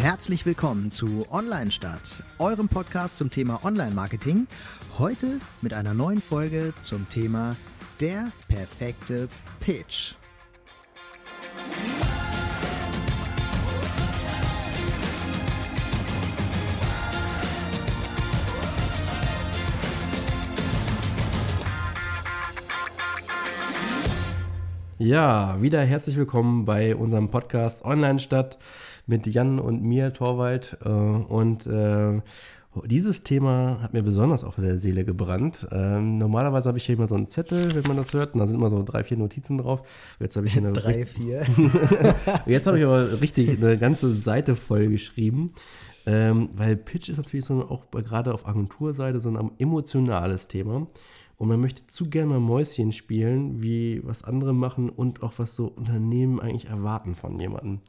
Herzlich willkommen zu Online Stadt, eurem Podcast zum Thema Online-Marketing. Heute mit einer neuen Folge zum Thema der perfekte Pitch. Ja, wieder herzlich willkommen bei unserem Podcast Online Stadt mit Jan und mir, Torwald. Äh, und äh, dieses Thema hat mir besonders auf der Seele gebrannt. Ähm, normalerweise habe ich hier immer so einen Zettel, wenn man das hört, und da sind immer so drei, vier Notizen drauf. Jetzt habe ich eine drei, vier. Jetzt habe ich aber richtig eine ganze Seite voll geschrieben. Ähm, weil Pitch ist natürlich so auch gerade auf Agenturseite so ein emotionales Thema. Und man möchte zu gerne mal Mäuschen spielen, wie was andere machen und auch was so Unternehmen eigentlich erwarten von jemandem.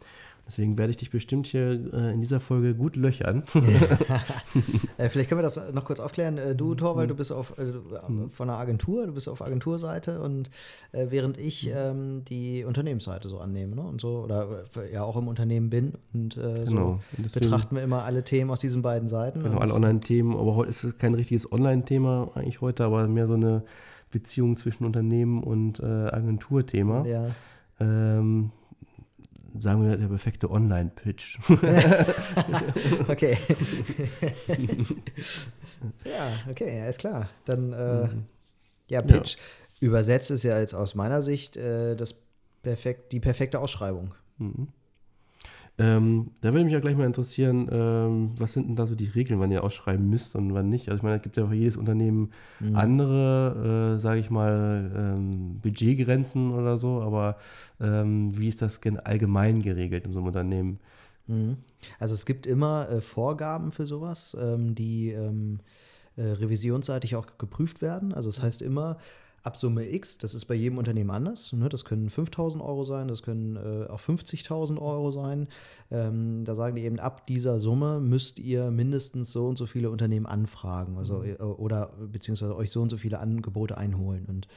Deswegen werde ich dich bestimmt hier äh, in dieser Folge gut löchern. äh, vielleicht können wir das noch kurz aufklären. Äh, du, Torwald, du bist auf, äh, von einer Agentur, du bist auf Agenturseite und äh, während ich ähm, die Unternehmensseite so annehme ne? und so oder äh, ja auch im Unternehmen bin und genau. so betrachten wir immer alle Themen aus diesen beiden Seiten. Genau, alle Online-Themen, aber heute ist es kein richtiges Online-Thema eigentlich heute, aber mehr so eine Beziehung zwischen Unternehmen und Agenturthema. Ja. Ähm, sagen wir, der perfekte Online-Pitch. okay. ja, okay, ist klar. Dann, äh, mhm. ja, Pitch. Ja. Übersetzt ist ja jetzt aus meiner Sicht äh, das perfekt, die perfekte Ausschreibung. Mhm. Ähm, da würde mich ja gleich mal interessieren, ähm, was sind denn da so die Regeln, wann ihr ausschreiben müsst und wann nicht? Also ich meine, es gibt ja für jedes Unternehmen mhm. andere, äh, sage ich mal, ähm, Budgetgrenzen oder so, aber ähm, wie ist das allgemein geregelt in so einem Unternehmen? Mhm. Also es gibt immer äh, Vorgaben für sowas, ähm, die ähm, äh, revisionsseitig auch geprüft werden. Also das heißt immer, ab Summe X, das ist bei jedem Unternehmen anders. Ne? Das können 5000 Euro sein, das können äh, auch 50.000 Euro sein. Ähm, da sagen die eben, ab dieser Summe müsst ihr mindestens so und so viele Unternehmen anfragen also, mhm. Äh, oder beziehungsweise euch so und so viele Angebote einholen. Und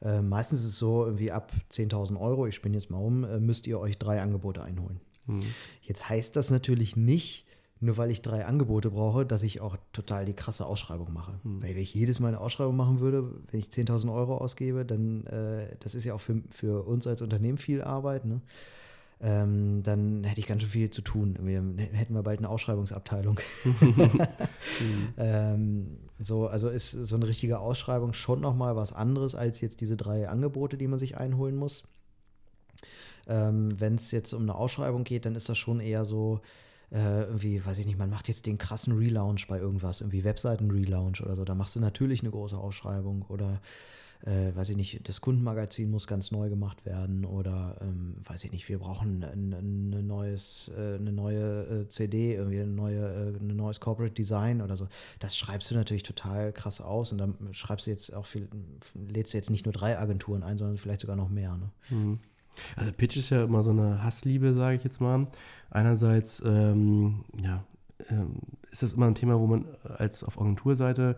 äh, meistens ist es so, irgendwie ab 10.000 Euro, ich spinne jetzt mal um, äh, müsst ihr euch drei Angebote einholen. Mhm. Jetzt heißt das natürlich nicht, nur weil ich drei Angebote brauche, dass ich auch total die krasse Ausschreibung mache. Hm. Weil wenn ich jedes Mal eine Ausschreibung machen würde, wenn ich 10.000 Euro ausgebe, dann, äh, das ist ja auch für, für uns als Unternehmen viel Arbeit, ne? ähm, dann hätte ich ganz schön viel zu tun. Wir, hätten wir bald eine Ausschreibungsabteilung. ähm, so, also ist so eine richtige Ausschreibung schon nochmal was anderes als jetzt diese drei Angebote, die man sich einholen muss. Ähm, wenn es jetzt um eine Ausschreibung geht, dann ist das schon eher so, äh, irgendwie, weiß ich nicht, man macht jetzt den krassen Relaunch bei irgendwas, irgendwie Webseiten-Relaunch oder so, da machst du natürlich eine große Ausschreibung oder äh, weiß ich nicht, das Kundenmagazin muss ganz neu gemacht werden oder ähm, weiß ich nicht, wir brauchen ein, ein, ein neues, äh, eine neue äh, CD, irgendwie eine neue, äh, ein neues Corporate Design oder so. Das schreibst du natürlich total krass aus und dann schreibst du jetzt auch viel, lädst du jetzt nicht nur drei Agenturen ein, sondern vielleicht sogar noch mehr. Ne? Mhm. Also Pitch ist ja immer so eine Hassliebe, sage ich jetzt mal. Einerseits, ähm, ja, ähm, ist das immer ein Thema, wo man als auf Agenturseite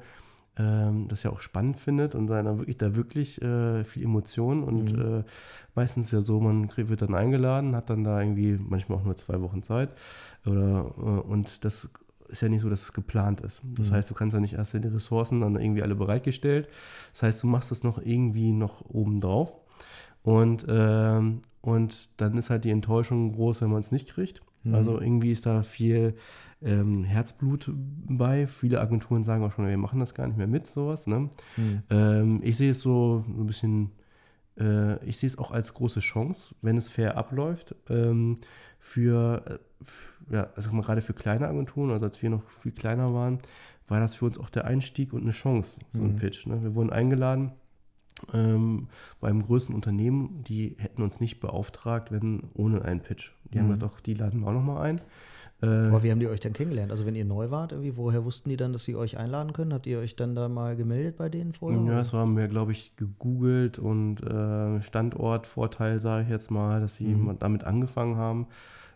ähm, das ja auch spannend findet und dann wirklich da wirklich äh, viel Emotion und mhm. äh, meistens ja so, man wird dann eingeladen, hat dann da irgendwie manchmal auch nur zwei Wochen Zeit oder äh, und das ist ja nicht so, dass es geplant ist. Das mhm. heißt, du kannst ja nicht erst die Ressourcen dann irgendwie alle bereitgestellt. Das heißt, du machst das noch irgendwie noch oben drauf. Und, ähm, und dann ist halt die Enttäuschung groß, wenn man es nicht kriegt. Mhm. Also irgendwie ist da viel ähm, Herzblut bei. Viele Agenturen sagen auch schon, wir machen das gar nicht mehr mit, sowas. Ne? Mhm. Ähm, ich sehe es so ein bisschen, äh, ich sehe es auch als große Chance, wenn es fair abläuft. Ähm, für, äh, ja, also gerade für kleine Agenturen, also als wir noch viel kleiner waren, war das für uns auch der Einstieg und eine Chance, so ein mhm. Pitch. Ne? Wir wurden eingeladen ähm, beim größten Unternehmen, die hätten uns nicht beauftragt, wenn ohne einen Pitch. Die mhm. haben gesagt, doch, die laden wir auch nochmal ein. Äh, Aber wie haben die euch denn kennengelernt? Also wenn ihr neu wart, irgendwie, woher wussten die dann, dass sie euch einladen können? Habt ihr euch dann da mal gemeldet bei denen vorher? Ja, das haben wir, glaube ich, gegoogelt und äh, Standortvorteil, sage ich jetzt mal, dass sie mhm. damit angefangen haben.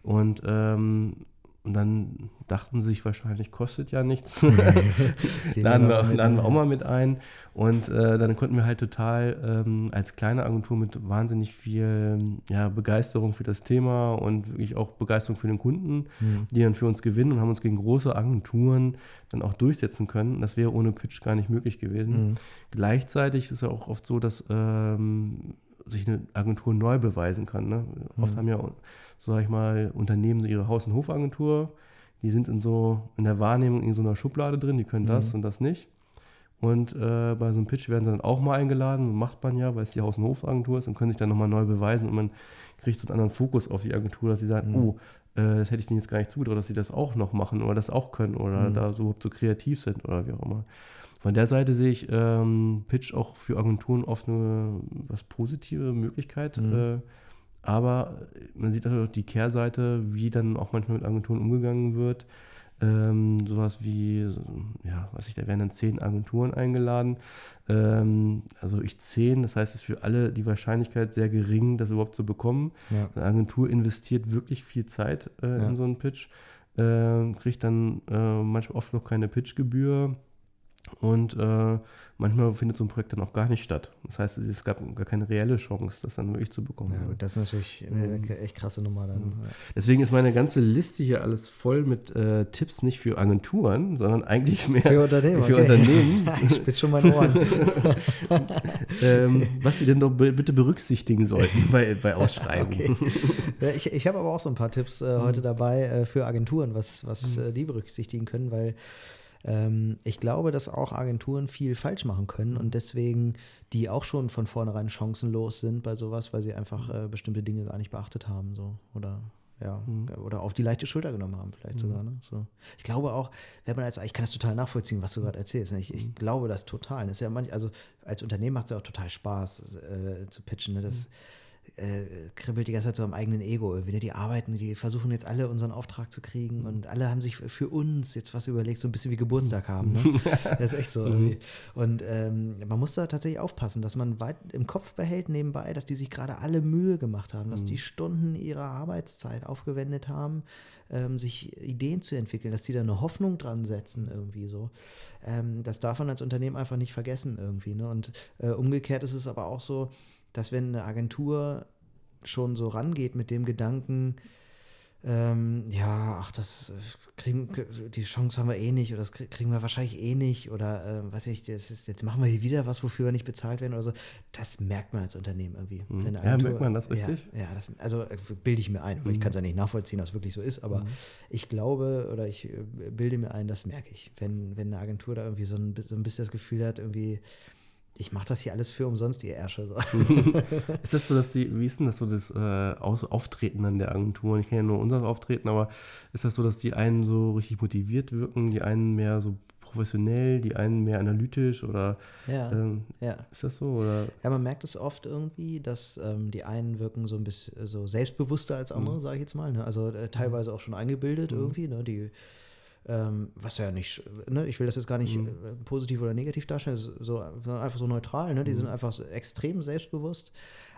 Und ähm, und dann dachten sie sich wahrscheinlich, kostet ja nichts. laden, wir, laden wir auch mal mit ein. Und äh, dann konnten wir halt total ähm, als kleine Agentur mit wahnsinnig viel ja, Begeisterung für das Thema und wirklich auch Begeisterung für den Kunden, mhm. die dann für uns gewinnen und haben uns gegen große Agenturen dann auch durchsetzen können. Das wäre ohne Pitch gar nicht möglich gewesen. Mhm. Gleichzeitig ist es ja auch oft so, dass ähm, sich eine Agentur neu beweisen kann. Ne? Mhm. Oft haben ja so sag ich mal, Unternehmen so ihre Haus- und Hofagentur, die sind in so, in der Wahrnehmung in so einer Schublade drin, die können mhm. das und das nicht. Und äh, bei so einem Pitch werden sie dann auch mal eingeladen, macht man ja, weil es die Haus- und Hofagentur ist und können sich dann nochmal neu beweisen und man kriegt so einen anderen Fokus auf die Agentur, dass sie sagen, mhm. oh, äh, das hätte ich denen jetzt gar nicht zugetraut, dass sie das auch noch machen oder das auch können oder mhm. da so, so kreativ sind oder wie auch immer. Von der Seite sehe ich ähm, Pitch auch für Agenturen oft eine was positive Möglichkeit. Mhm. Äh, aber man sieht auch die Kehrseite, wie dann auch manchmal mit Agenturen umgegangen wird. Ähm, sowas wie, ja, weiß ich, da werden dann zehn Agenturen eingeladen. Ähm, also ich zehn, das heißt, es ist für alle die Wahrscheinlichkeit sehr gering, das überhaupt zu bekommen. Ja. Eine Agentur investiert wirklich viel Zeit äh, ja. in so einen Pitch, äh, kriegt dann äh, manchmal oft noch keine Pitchgebühr und äh, manchmal findet so ein Projekt dann auch gar nicht statt. Das heißt, es gab gar keine reelle Chance, das dann wirklich zu bekommen. Ja, das ist natürlich eine mhm. echt krasse Nummer dann. Mhm. Deswegen ist meine ganze Liste hier alles voll mit äh, Tipps nicht für Agenturen, sondern eigentlich mehr für Unternehmen. Für okay. Unternehmen. ich spitze schon meine Ohren. ähm, was sie denn doch bitte berücksichtigen sollten bei, bei Ausschreibungen. Okay. Ja, ich ich habe aber auch so ein paar Tipps äh, heute mhm. dabei äh, für Agenturen, was, was mhm. Äh, die berücksichtigen können, weil ähm, ich glaube, dass auch Agenturen viel falsch machen können und deswegen die auch schon von vornherein chancenlos sind bei sowas, weil sie einfach äh, bestimmte Dinge gar nicht beachtet haben, so oder ja, mhm. oder auf die leichte Schulter genommen haben, vielleicht mhm. sogar. Ne? So. Ich glaube auch, wenn man als, ich kann das total nachvollziehen, was du gerade erzählst. Ne? Ich, ich, mhm. glaube das total. Das ist ja manch, also als Unternehmen macht es ja auch total Spaß äh, zu pitchen. Ne? Das, mhm äh, kribbelt die ganze Zeit so am eigenen Ego irgendwie. Ne? Die arbeiten, die versuchen jetzt alle unseren Auftrag zu kriegen und alle haben sich für uns jetzt was überlegt, so ein bisschen wie Geburtstag haben. Ne? das ist echt so. Irgendwie. Und ähm, man muss da tatsächlich aufpassen, dass man weit im Kopf behält nebenbei, dass die sich gerade alle Mühe gemacht haben, dass die mhm. Stunden ihrer Arbeitszeit aufgewendet haben, ähm, sich Ideen zu entwickeln, dass die da eine Hoffnung dran setzen irgendwie so. Ähm, das darf man als Unternehmen einfach nicht vergessen irgendwie. Ne? Und äh, umgekehrt ist es aber auch so, dass wenn eine Agentur schon so rangeht mit dem Gedanken, ähm, ja, ach, das äh, kriegen, die Chance haben wir eh nicht oder das kriegen wir wahrscheinlich eh nicht oder äh, weiß ich, das ist, jetzt machen wir hier wieder was, wofür wir nicht bezahlt werden oder so. Das merkt man als Unternehmen irgendwie. Mhm. Agentur, ja, merkt man das richtig? Ja, ja das, also äh, bilde ich mir ein, mhm. ich kann es ja nicht nachvollziehen, ob es wirklich so ist, aber mhm. ich glaube oder ich äh, bilde mir ein, das merke ich. Wenn, wenn eine Agentur da irgendwie so ein, so ein bisschen das Gefühl hat, irgendwie, ich mache das hier alles für umsonst, die Ärsche. So. ist das so, dass die, wie ist denn das so, das äh, Auftreten an der Agentur? Ich kenne ja nur unser Auftreten, aber ist das so, dass die einen so richtig motiviert wirken, die einen mehr so professionell, die einen mehr analytisch oder ja, ähm, ja. ist das so? Oder? Ja, man merkt es oft irgendwie, dass ähm, die einen wirken so ein bisschen so selbstbewusster als andere, mhm. sage ich jetzt mal. Ne? Also äh, teilweise auch schon eingebildet mhm. irgendwie, ne? die ähm, was ja nicht, ne, ich will das jetzt gar nicht mhm. Äh, positiv oder negativ darstellen, so, einfach so neutral, ne? die mhm. sind einfach so extrem selbstbewusst.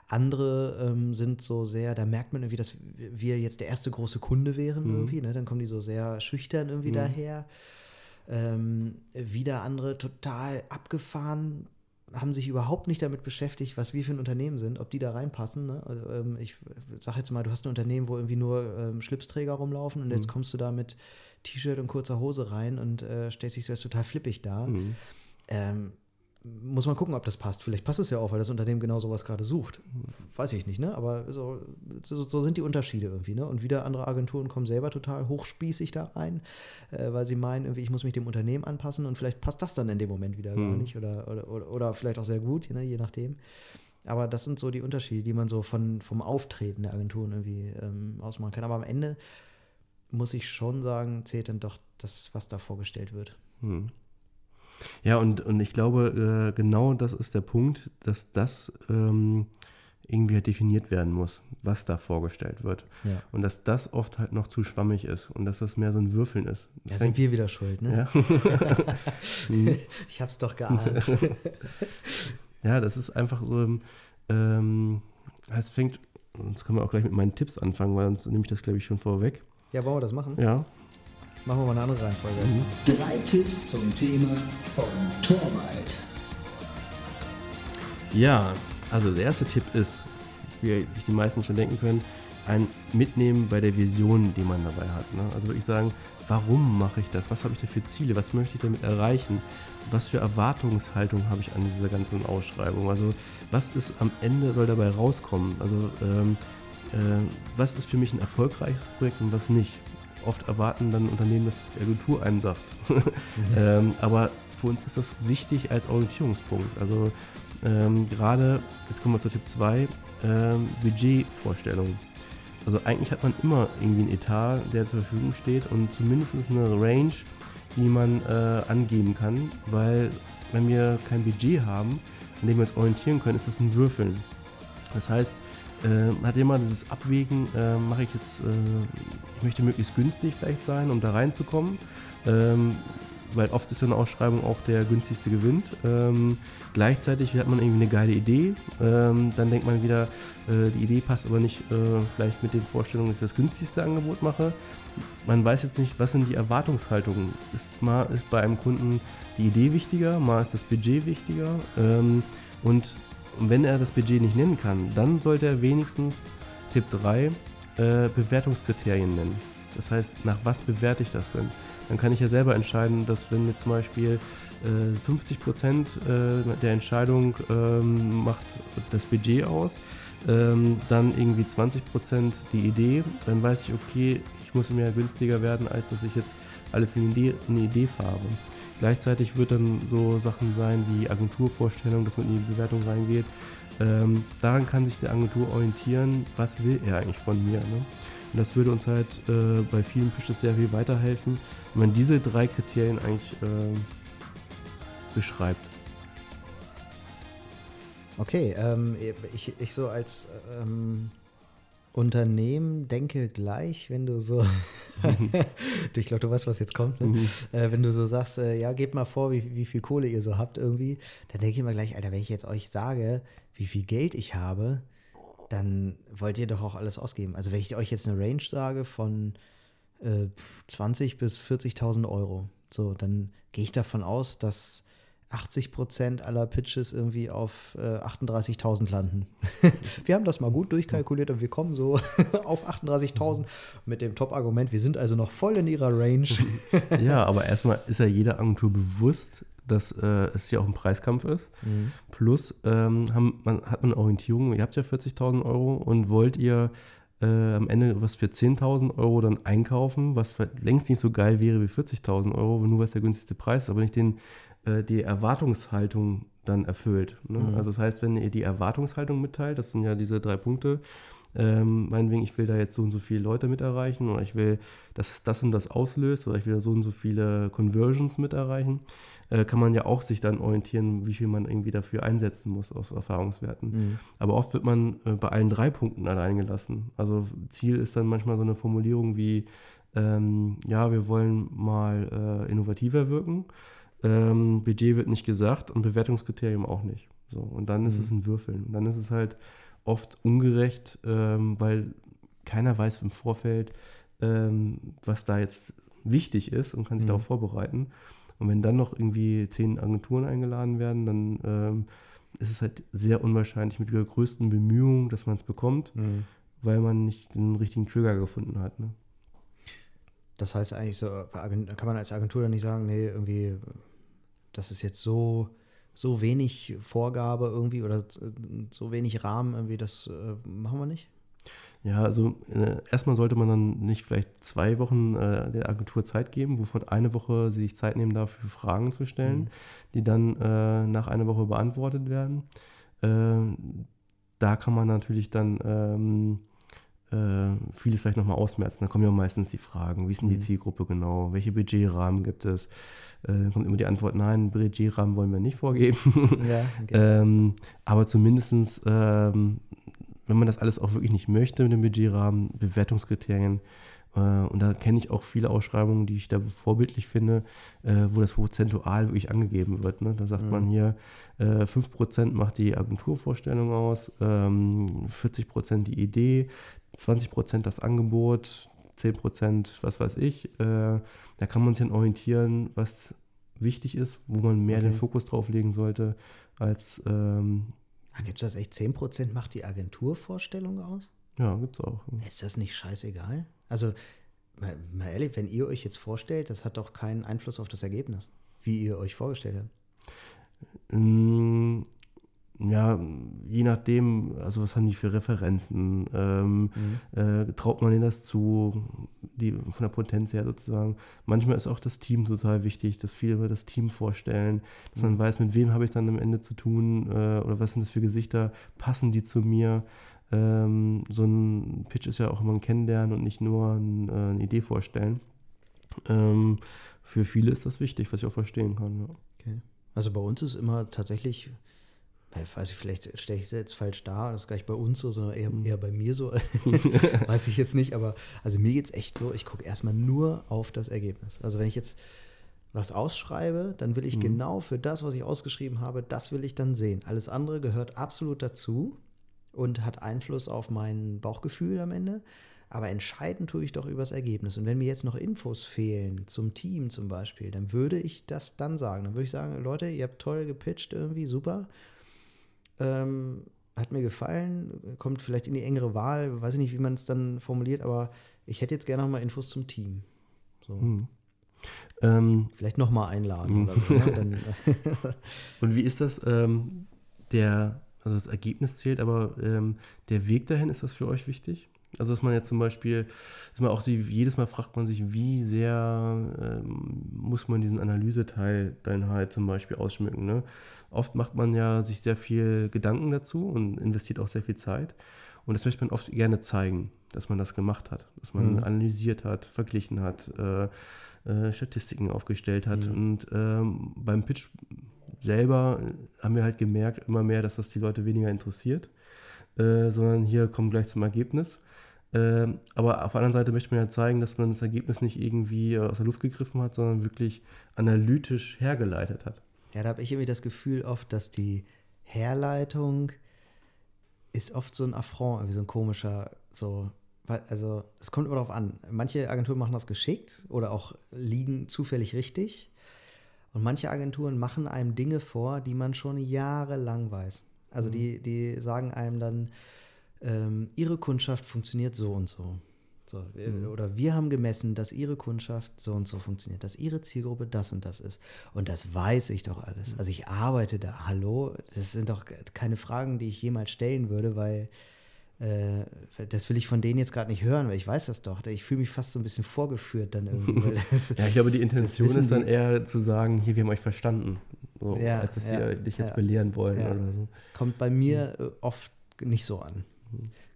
Andere ähm, sind so sehr, da merkt man irgendwie, dass wir jetzt der erste große Kunde wären mhm. irgendwie, ne? dann kommen die so sehr schüchtern irgendwie mhm. daher. Ähm, wieder andere total abgefahren, haben sich überhaupt nicht damit beschäftigt, was wir für ein Unternehmen sind, ob die da reinpassen. Ne? Also, ähm, ich sag jetzt mal, du hast ein Unternehmen, wo irgendwie nur ähm, Schlipsträger rumlaufen und mhm. jetzt kommst du da mit T-Shirt und kurzer Hose rein und äh, stellst dich selbst total flippig da. Mhm. Ähm, muss man gucken, ob das passt. Vielleicht passt es ja auch, weil das Unternehmen genau sowas gerade sucht. Weiß ich nicht, ne? Aber so, so, so, sind die Unterschiede irgendwie, ne? Und wieder andere Agenturen kommen selber total hochspießig da rein, äh, weil sie meinen, irgendwie, ich muss mich dem Unternehmen anpassen und vielleicht passt das dann in dem Moment wieder mhm. gar nicht oder, oder, oder, oder, vielleicht auch sehr gut, ne? je nachdem. Aber das sind so die Unterschiede, die man so von, vom Auftreten der Agenturen irgendwie ähm, ausmachen kann. Aber am Ende muss ich schon sagen, zählt dann doch das, was da vorgestellt wird. Hm. Ja, und, und ich glaube, äh, genau das ist der Punkt, dass das ähm, irgendwie halt definiert werden muss, was da vorgestellt wird. Ja. Und dass das oft halt noch zu schwammig ist und dass das mehr so ein Würfeln ist. Da sind wir wieder schuld, ne? Ja. ich hab's doch geahnt. ja, das ist einfach so, ähm, es fängt, jetzt können wir auch gleich mit meinen Tipps anfangen, weil sonst nehme ich das, glaube ich, schon vorweg. Ja, wollen wir das machen? Ja. Machen wir mal eine andere Reihenfolge. Mhm. Drei Tipps zum Thema von Torwald. Ja, also der erste Tipp ist, wie sich die meisten schon denken können, ein Mitnehmen bei der Vision, die man dabei hat. Ne? Also wirklich sagen, warum mache ich das? Was habe ich da für Ziele? Was möchte ich damit erreichen? Was für Erwartungshaltung habe ich an dieser ganzen Ausschreibung? Also was ist am Ende soll dabei rauskommen? Also ähm, äh, was ist für mich ein erfolgreiches Projekt und was nicht? Oft erwarten dann Unternehmen, dass die Agentur einem sagt. ähm, aber für uns ist das wichtig als Orientierungspunkt. Also ähm, gerade, jetzt kommen wir zu Tipp 2, ähm, Budgetvorstellung. Also eigentlich hat man immer irgendwie einen Etat, der zur Verfügung steht und zumindest eine Range, die man äh, angeben kann, weil wenn wir kein Budget haben, an dem wir uns orientieren können, ist das ein Würfeln. Das heißt, äh, hat immer dieses Abwägen, äh, mache ich jetzt, äh, ich möchte möglichst günstig vielleicht sein, um da reinzukommen, ähm, weil oft ist ja eine Ausschreibung auch der günstigste gewinnt. Ähm, gleichzeitig hat man irgendwie eine geile Idee, ähm, dann denkt man wieder, äh, die Idee passt aber nicht äh, vielleicht mit den Vorstellungen, dass ich das günstigste Angebot mache. Man weiß jetzt nicht, was sind die Erwartungshaltungen. Ist mal ist bei einem Kunden die Idee wichtiger, mal ist das Budget wichtiger. Ähm, und wenn er das Budget nicht nennen kann, dann sollte er wenigstens Tipp 3 äh, Bewertungskriterien nennen. Das heißt, nach was bewerte ich das denn? Dann kann ich ja selber entscheiden, dass wenn jetzt zum Beispiel äh, 50% äh, der Entscheidung ähm, macht das Budget aus, ähm, dann irgendwie 20% die Idee, dann weiß ich, okay, ich muss mir günstiger werden, als dass ich jetzt alles in die, in die Idee fahre. Gleichzeitig wird dann so Sachen sein wie Agenturvorstellung, dass man in die Bewertung reingeht. Ähm, daran kann sich der Agentur orientieren, was will er eigentlich von mir. Ne? Und das würde uns halt äh, bei vielen Pitches sehr viel weiterhelfen, wenn man diese drei Kriterien eigentlich äh, beschreibt. Okay, ähm, ich, ich so als ähm, Unternehmen denke gleich, wenn du so, ich glaube, du weißt, was jetzt kommt, ne? Mhm. äh, wenn du so sagst, äh, ja, gebt mal vor, wie, wie viel Kohle ihr so habt irgendwie, dann denke ich mir gleich, Alter, wenn ich jetzt euch sage, wie viel Geld ich habe, dann wollt ihr doch auch alles ausgeben. Also wenn ich euch jetzt eine Range sage von äh, 20 bis 40.000 Euro, so, dann gehe ich davon aus, dass 80 Prozent aller Pitches irgendwie auf äh, 38.000 landen. wir haben das mal gut durchkalkuliert und wir kommen so auf 38.000 mit dem Top-Argument, wir sind also noch voll in ihrer Range. ja, aber erstmal ist ja jeder Agentur bewusst, dass äh, es ja auch ein Preiskampf ist. Mhm. Plus ähm, haben, man, hat man eine Orientierung, ihr habt ja 40.000 Euro und wollt ihr äh, am Ende was für 10.000 Euro dann einkaufen, was längst nicht so geil wäre wie 40.000 Euro, nur was der günstigste Preis ist, aber nicht den, äh, die Erwartungshaltung dann erfüllt. Ne? Mhm. Also das heißt, wenn ihr die Erwartungshaltung mitteilt, das sind ja diese drei Punkte, ähm, meinetwegen, ich will da jetzt so und so viele Leute mit erreichen oder ich will, dass es das und das auslöst oder ich will so und so viele Conversions mit erreichen, äh, kann man ja auch sich dann orientieren, wie viel man irgendwie dafür einsetzen muss aus Erfahrungswerten. Mhm. Aber oft wird man äh, bei allen drei Punkten allein gelassen. Also Ziel ist dann manchmal so eine Formulierung wie, ähm, ja, wir wollen mal äh, innovativer wirken. Ähm, Budget wird nicht gesagt und Bewertungskriterium auch nicht. So, und dann ist Mhm. es ein Würfeln. Und dann ist es halt oft ungerecht, ähm, weil keiner weiß im Vorfeld, ähm, was da jetzt wichtig ist und kann sich Mhm. darauf vorbereiten. Und wenn dann noch irgendwie zehn Agenturen eingeladen werden, dann ähm, ist es halt sehr unwahrscheinlich mit der größten Bemühung, dass man es bekommt, Mhm. weil man nicht den richtigen Trigger gefunden hat. Ne? Das heißt eigentlich so, kann man als Agentur dann nicht sagen, nee, irgendwie, das ist jetzt so, so wenig Vorgabe irgendwie oder so wenig Rahmen irgendwie, das äh, machen wir nicht? Ja, also äh, erstmal sollte man dann nicht vielleicht zwei Wochen äh, der Agentur Zeit geben, wovon eine Woche sie sich Zeit nehmen darf, für Fragen zu stellen, Mhm. die dann äh, nach einer Woche beantwortet werden. Ähm, da kann man natürlich dann ähm, äh, vieles vielleicht nochmal ausmerzen. Da kommen ja meistens die Fragen, wie ist denn die Mhm. Zielgruppe genau, welche Budgetrahmen gibt es? Äh, dann kommt immer die Antwort, nein, Budgetrahmen wollen wir nicht vorgeben. Ja, okay. Ähm, aber zumindestens, ähm, wenn man das alles auch wirklich nicht möchte mit dem Budgetrahmen, Bewertungskriterien, äh, und da kenne ich auch viele Ausschreibungen, die ich da vorbildlich finde, äh, wo das prozentual wirklich angegeben wird. Ne? Da sagt Mhm. man hier, äh, 5% macht die Agenturvorstellung aus, ähm, 40% die Idee, 20% das Angebot, 10%, was weiß ich. Äh, da kann man sich dann orientieren, was wichtig ist, wo man mehr Okay. den Fokus drauf legen sollte, als, ähm, Gibt es das echt 10% macht die Agenturvorstellung aus? ja, gibt es auch. Ist das nicht scheißegal? Also, mal, mal ehrlich, wenn ihr euch jetzt vorstellt, das hat doch keinen Einfluss auf das Ergebnis, wie ihr euch vorgestellt habt. Ja, je nachdem, also was haben die für Referenzen? Ähm, äh, traut man denen das zu, die, von der Potenz her sozusagen. Manchmal ist auch das Team total wichtig, dass viele über das Team vorstellen, dass man weiß, mit wem habe ich dann am Ende zu tun äh, oder was sind das für Gesichter, passen die zu mir. Ähm, so ein Pitch ist ja auch immer ein Kennenlernen und nicht nur ein, äh, eine Idee vorstellen. Ähm, für viele ist das wichtig, was ich auch verstehen kann. Ja. Okay. Also bei uns ist immer tatsächlich, ich weiß ich, vielleicht stelle ich es jetzt falsch dar, das ist gar nicht bei uns so, sondern eher, eher bei mir so. weiß ich jetzt nicht, aber also mir geht es echt so, ich gucke erstmal nur auf das Ergebnis. Also wenn ich jetzt was ausschreibe, dann will ich genau für das, was ich ausgeschrieben habe, das will ich dann sehen. Alles andere gehört absolut dazu und hat Einfluss auf mein Bauchgefühl am Ende. Aber entscheiden tue ich doch über das Ergebnis. Und wenn mir jetzt noch Infos fehlen, zum Team zum Beispiel, dann würde ich das dann sagen. Dann würde ich sagen, Leute, ihr habt toll gepitcht irgendwie, super. Ähm, hat mir gefallen, kommt vielleicht in die engere Wahl, weiß ich nicht, wie man es dann formuliert, aber ich hätte jetzt gerne noch mal Infos zum Team. So. Hm. Ähm, Vielleicht noch mal einladen oder so. Ne? Dann, Und wie ist das? Ähm, der, also das Ergebnis zählt, aber ähm, der Weg dahin, ist das für euch wichtig? Also, dass man jetzt zum Beispiel, dass man auch die, jedes Mal fragt man sich, wie sehr ähm, muss man diesen Analyseteil dann halt zum Beispiel ausschmücken. Ne? Oft macht man ja sich sehr viel Gedanken dazu und investiert auch sehr viel Zeit. Und das möchte man oft gerne zeigen, dass man das gemacht hat, dass man Mhm. analysiert hat, verglichen hat, äh, äh, Statistiken aufgestellt hat. Und ähm, beim Pitch selber haben wir halt gemerkt immer mehr, dass das die Leute weniger interessiert, äh, sondern hier kommen gleich zum Ergebnis. Ähm, aber auf der anderen Seite möchte man ja zeigen, dass man das Ergebnis nicht irgendwie äh, aus der Luft gegriffen hat, sondern wirklich analytisch hergeleitet hat. ja, da habe ich irgendwie das Gefühl oft, dass die Herleitung ist oft so ein Affront, irgendwie so ein komischer, so, also es kommt immer darauf an. Manche Agenturen machen das geschickt oder auch liegen zufällig richtig. Und manche Agenturen machen einem Dinge vor, die man schon jahrelang weiß. Also die, die sagen einem dann, ähm, ihre Kundschaft funktioniert so und so. so wir- Oder wir haben gemessen, dass ihre Kundschaft so und so funktioniert, dass ihre Zielgruppe das und das ist. Und das weiß ich doch alles. Also ich arbeite da. Hallo, das sind doch keine Fragen, die ich jemals stellen würde, weil äh, das will ich von denen jetzt gerade nicht hören, weil ich weiß das doch. Ich fühle mich fast so ein bisschen vorgeführt dann irgendwie. das- Ja, ich glaube, die Intention ist dann eher zu sagen, hier, wir haben euch verstanden, so, Ja, als dass ja, sie dich jetzt ja. belehren wollen oder so. kommt bei mir äh, oft nicht so an.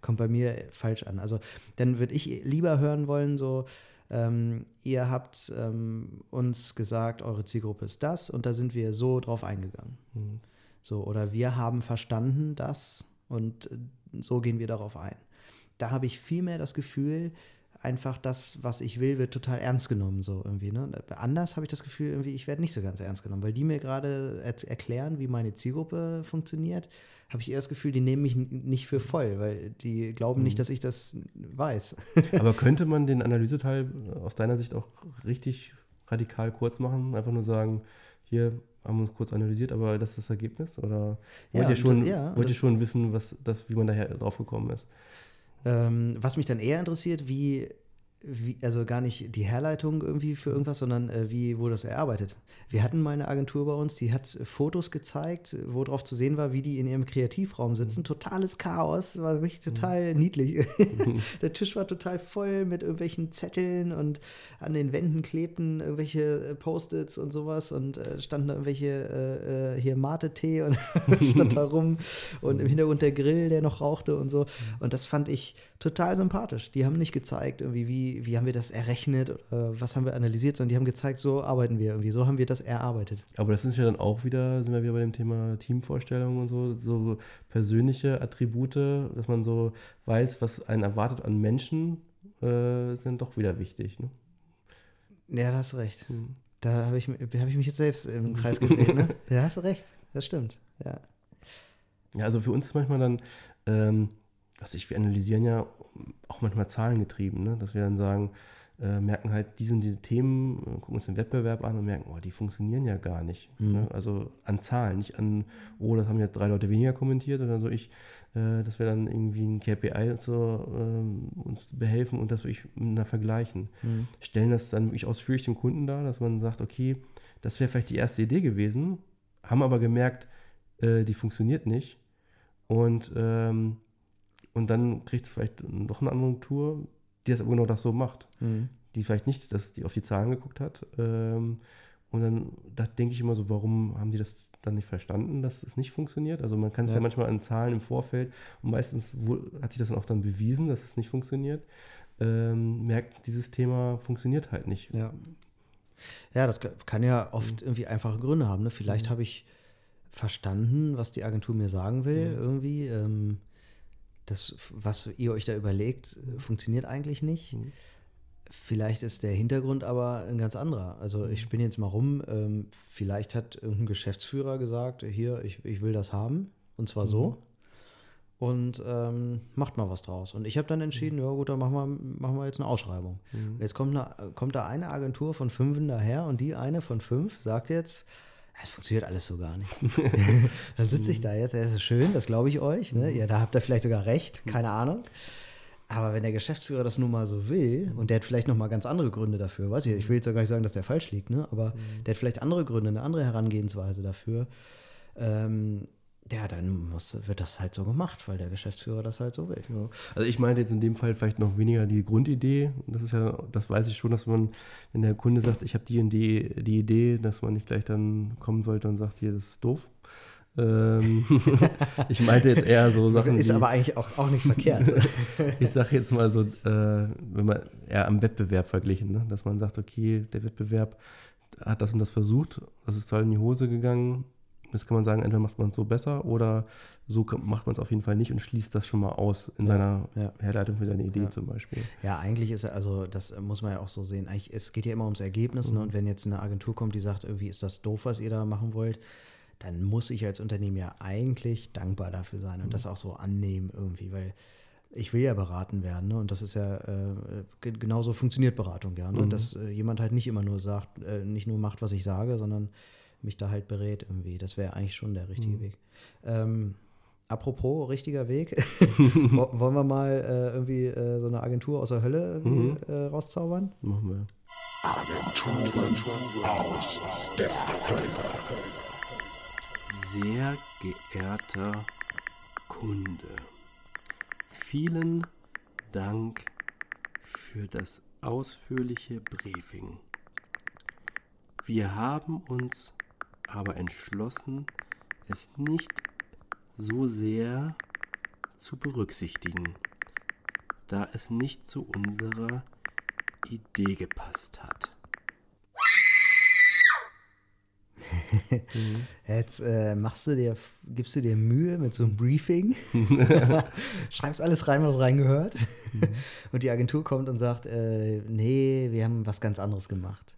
Kommt bei mir falsch an. Also dann würde ich lieber hören wollen, so, ähm, ihr habt ähm, uns gesagt, eure Zielgruppe ist das und da sind wir so drauf eingegangen. Mhm. So, oder wir haben verstanden das und äh, so gehen wir darauf ein. Da habe ich viel mehr das Gefühl, einfach das, was ich will, wird total ernst genommen, so irgendwie. Ne? Anders habe ich das Gefühl, irgendwie, ich werde nicht so ganz ernst genommen, weil die mir gerade er erklären, wie meine Zielgruppe funktioniert, habe ich eher das Gefühl, die nehmen mich nicht für voll, weil die glauben nicht, dass ich das weiß. Aber könnte man den Analyseteil aus deiner Sicht auch richtig radikal kurz machen? Einfach nur sagen, hier haben wir uns kurz analysiert, aber das ist das Ergebnis? Oder Ja, wollt ihr und schon, das- ja, wollt ihr schon wissen, was das, wie man daher drauf gekommen ist? Ähm, was mich dann eher interessiert, wie, wie, also gar nicht die Herleitung irgendwie für irgendwas, sondern äh, wie wurde das erarbeitet? Wir hatten mal eine Agentur bei uns, die hat Fotos gezeigt, wo drauf zu sehen war, wie die in ihrem Kreativraum sitzen. Totales Chaos, war wirklich total niedlich. Der Tisch war total voll mit irgendwelchen Zetteln und an den Wänden klebten irgendwelche äh, Post-its und sowas und äh, standen da irgendwelche äh, äh, hier Mate-Tee und stand da rum und im Hintergrund der Grill, der noch rauchte und so. Und das fand ich total sympathisch. Die haben nicht gezeigt, irgendwie, wie, wie haben wir das errechnet oder was haben wir analysiert, sondern die haben gezeigt, so arbeiten wir irgendwie, so haben wir das erarbeitet. Aber das ist ja dann auch wieder, sind wir wieder bei dem Thema Teamvorstellung und so, so persönliche Attribute, dass man so weiß, was einen erwartet an Menschen, äh, sind doch wieder wichtig. Ne? Ja, da hast du recht. Hm. Da habe ich, hab ich mich jetzt selbst im Kreis gedreht, ne? Da hast du recht, das stimmt. Ja. Ja, also für uns ist manchmal dann, ähm, was ich, wir analysieren ja auch manchmal zahlengetrieben, ne? dass wir dann sagen, äh, merken halt diese und diese Themen, äh, gucken uns den Wettbewerb an und merken, oh, die funktionieren ja gar nicht. Mhm. Ne? Also an Zahlen, nicht an, oh, das haben ja drei Leute weniger kommentiert oder so. Ich, äh, dass wir dann irgendwie ein KPI und so ähm, uns behelfen und das wirklich miteinander vergleichen. Mhm. Stellen das dann wirklich ausführlich dem Kunden dar, dass man sagt, okay, das wäre vielleicht die erste Idee gewesen, haben aber gemerkt, äh, die funktioniert nicht. Und, ähm, und dann kriegt es vielleicht noch eine andere Tour, die das aber genau das so macht. Mhm. Die vielleicht nicht, dass die auf die Zahlen geguckt hat. Ähm, und dann da denke ich immer so, warum haben die das dann nicht verstanden, dass es nicht funktioniert? Also man kann es ja. Ja. manchmal an Zahlen im Vorfeld und meistens wo, hat sich das dann auch dann bewiesen, dass es nicht funktioniert. Ähm, merkt, dieses Thema funktioniert halt nicht. Ja. Ja, das kann ja oft irgendwie einfache Gründe haben. Ne? Vielleicht Mhm. habe ich verstanden, was die Agentur mir sagen will, Mhm. irgendwie. Ähm, das, was ihr euch da überlegt, äh, funktioniert eigentlich nicht. Mhm. Vielleicht ist der Hintergrund aber ein ganz anderer. Also ich spinne jetzt mal rum. Ähm, vielleicht hat irgendein Geschäftsführer gesagt, hier, ich, ich will das haben. Und zwar so. Und ähm, macht mal was draus. Und ich habe dann entschieden, ja gut, dann machen wir, machen wir jetzt eine Ausschreibung. Mhm. Jetzt kommt, eine, kommt da eine Agentur von fünf daher und die eine von fünf sagt jetzt, es funktioniert alles so gar nicht. dann sitze ich da jetzt, das ist schön, das glaube ich euch. Ne? Ja, da habt ihr vielleicht sogar recht, keine Ahnung. Aber wenn der Geschäftsführer das nun mal so will und der hat vielleicht noch mal ganz andere Gründe dafür, weiß ich, ich will jetzt ja gar nicht sagen, dass der falsch liegt, ne? aber der hat vielleicht andere Gründe, eine andere Herangehensweise dafür. Ähm, ja, dann muss, wird das halt so gemacht, weil der Geschäftsführer das halt so will. Ja. Also ich meinte jetzt in dem Fall vielleicht noch weniger die Grundidee. Das ist ja, das weiß ich schon, dass man, wenn der Kunde sagt, ich habe die, die, die Idee, dass man nicht gleich dann kommen sollte und sagt, hier, das ist doof. Ähm, ich meinte jetzt eher so Sachen. Ist wie, aber eigentlich auch, auch nicht verkehrt. ich sage jetzt mal so, äh, wenn man eher am Wettbewerb verglichen, ne? dass man sagt, okay, der Wettbewerb hat das und das versucht, das ist total in die Hose gegangen. Jetzt kann man sagen, entweder macht man es so besser oder so macht man es auf jeden Fall nicht und schließt das schon mal aus in Ja, seiner ja. Herleitung für seine Idee Ja. zum Beispiel. Ja, eigentlich ist also das muss man ja auch so sehen. Eigentlich, es geht ja immer ums Ergebnis. Ne? Und wenn jetzt eine Agentur kommt, die sagt, irgendwie ist das doof, was ihr da machen wollt, dann muss ich als Unternehmen ja eigentlich dankbar dafür sein und das auch so annehmen irgendwie, weil ich will ja beraten werden. Ne? Und das ist ja, äh, ge- genauso funktioniert Beratung ja. Ne? Mhm. Dass äh, jemand halt nicht immer nur sagt, äh, nicht nur macht, was ich sage, sondern mich da halt berät irgendwie. Das wäre eigentlich schon der richtige Mhm. Weg. Ähm, apropos richtiger Weg, Wo- wollen wir mal äh, irgendwie äh, so eine Agentur aus der Hölle irgendwie, Mhm. äh, rauszaubern? Machen wir. Sehr geehrter Kunde, vielen Dank für das ausführliche Briefing. Wir haben uns aber entschlossen, es nicht so sehr zu berücksichtigen, da es nicht zu unserer Idee gepasst hat. Jetzt äh, machst du dir, gibst du dir Mühe mit so einem Briefing, schreibst alles rein, was reingehört. Und die Agentur kommt und sagt, äh, nee, wir haben was ganz anderes gemacht.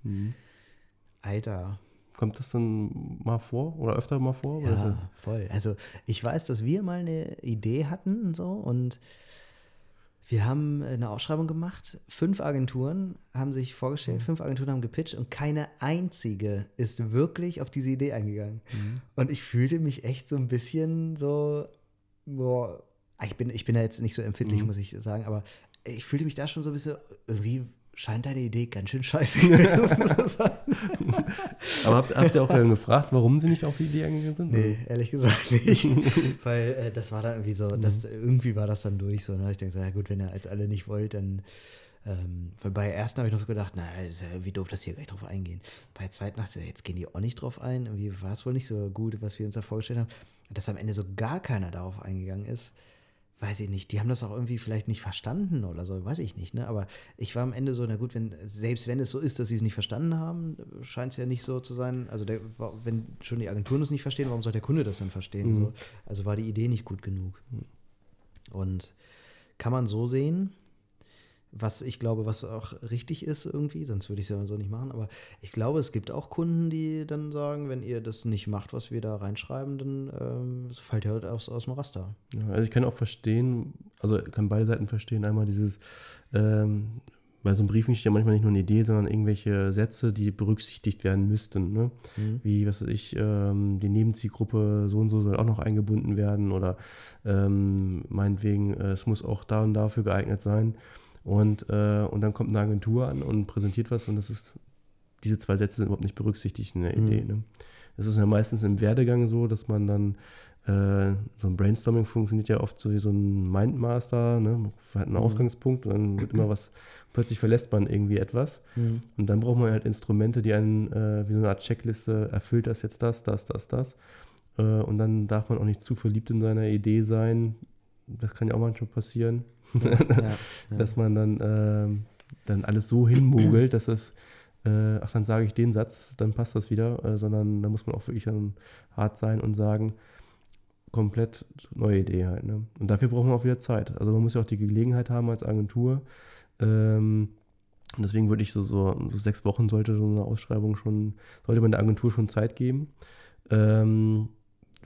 Alter, Kommt das dann mal vor oder öfter mal vor? Ja, voll. Also ich weiß, dass wir mal eine Idee hatten und so und wir haben eine Ausschreibung gemacht. Fünf Agenturen haben sich Mhm. vorgestellt, fünf Agenturen haben gepitcht und keine einzige ist wirklich auf diese Idee eingegangen. Mhm. Und ich fühlte mich echt so ein bisschen so, boah, ich bin, ich bin da jetzt nicht so empfindlich, Mhm. muss ich sagen, aber ich fühlte mich da schon so ein bisschen, irgendwie scheint deine Idee ganz schön scheiße gewesen zu sein. Aber habt, habt ihr auch dann gefragt, warum sie nicht auf die Idee eingegangen sind? Nee, ehrlich gesagt nicht. Weil äh, das war dann irgendwie so, das, irgendwie war das dann durch so. Ne? Ich denke ja gut, wenn ihr als alle nicht wollt, dann. Ähm, weil bei ersten habe ich noch so gedacht, na, ist ja irgendwie doof, dass hier gleich drauf eingehen. Bei zweiten dachte ich, jetzt gehen die auch nicht drauf ein. Irgendwie war es wohl nicht so gut, was wir uns da vorgestellt haben. Dass am Ende so gar keiner darauf eingegangen ist, weiß ich nicht. Die haben das auch irgendwie vielleicht nicht verstanden oder so, weiß ich nicht. Ne? Aber ich war am Ende so, na gut, wenn, selbst wenn es so ist, dass sie es nicht verstanden haben, scheint es ja nicht so zu sein. Also der, wenn schon die Agenturen es nicht verstehen, warum soll der Kunde das dann verstehen? Mhm. So? Also war die Idee nicht gut genug. Und kann man so sehen, was ich glaube, was auch richtig ist irgendwie, sonst würde ich es ja so nicht machen. Aber ich glaube, es gibt auch Kunden, die dann sagen, wenn ihr das nicht macht, was wir da reinschreiben, dann ähm, fällt ihr halt aus, aus dem Raster. Ja, also ich kann auch verstehen, also kann beide Seiten verstehen. Einmal dieses, ähm, bei so einem Briefing steht ja manchmal nicht nur eine Idee, sondern irgendwelche Sätze, die berücksichtigt werden müssten. Ne? Mhm. Wie, was weiß ich, ähm, die Nebenzielgruppe so und so soll auch noch eingebunden werden oder ähm, meinetwegen, äh, es muss auch da und dafür geeignet sein. Und, äh, und dann kommt eine Agentur an und präsentiert was und das ist, diese zwei Sätze sind überhaupt nicht berücksichtigt in der Mhm. Idee. Ne? Das ist ja meistens im Werdegang so, dass man dann äh, so ein Brainstorming funktioniert ja oft so wie so ein Mindmaster, ne? Man hat einen Mhm. Ausgangspunkt und dann wird immer was, plötzlich verlässt man irgendwie etwas. Mhm. Und dann braucht man halt Instrumente, die einen äh, wie so eine Art Checkliste erfüllt das jetzt das, das, das, das. Äh, und dann darf man auch nicht zu verliebt in seiner Idee sein. Das kann ja auch manchmal passieren. dass man dann, ähm, dann alles so hinmogelt, dass es, äh, ach, dann sage ich den Satz, dann passt das wieder, äh, sondern da muss man auch wirklich dann hart sein und sagen, komplett neue Idee halt. Ne? Und dafür braucht man auch wieder Zeit. Also man muss ja auch die Gelegenheit haben als Agentur. Ähm, deswegen würde ich so, so, so sechs Wochen sollte so eine Ausschreibung schon, sollte man der Agentur schon Zeit geben, ähm,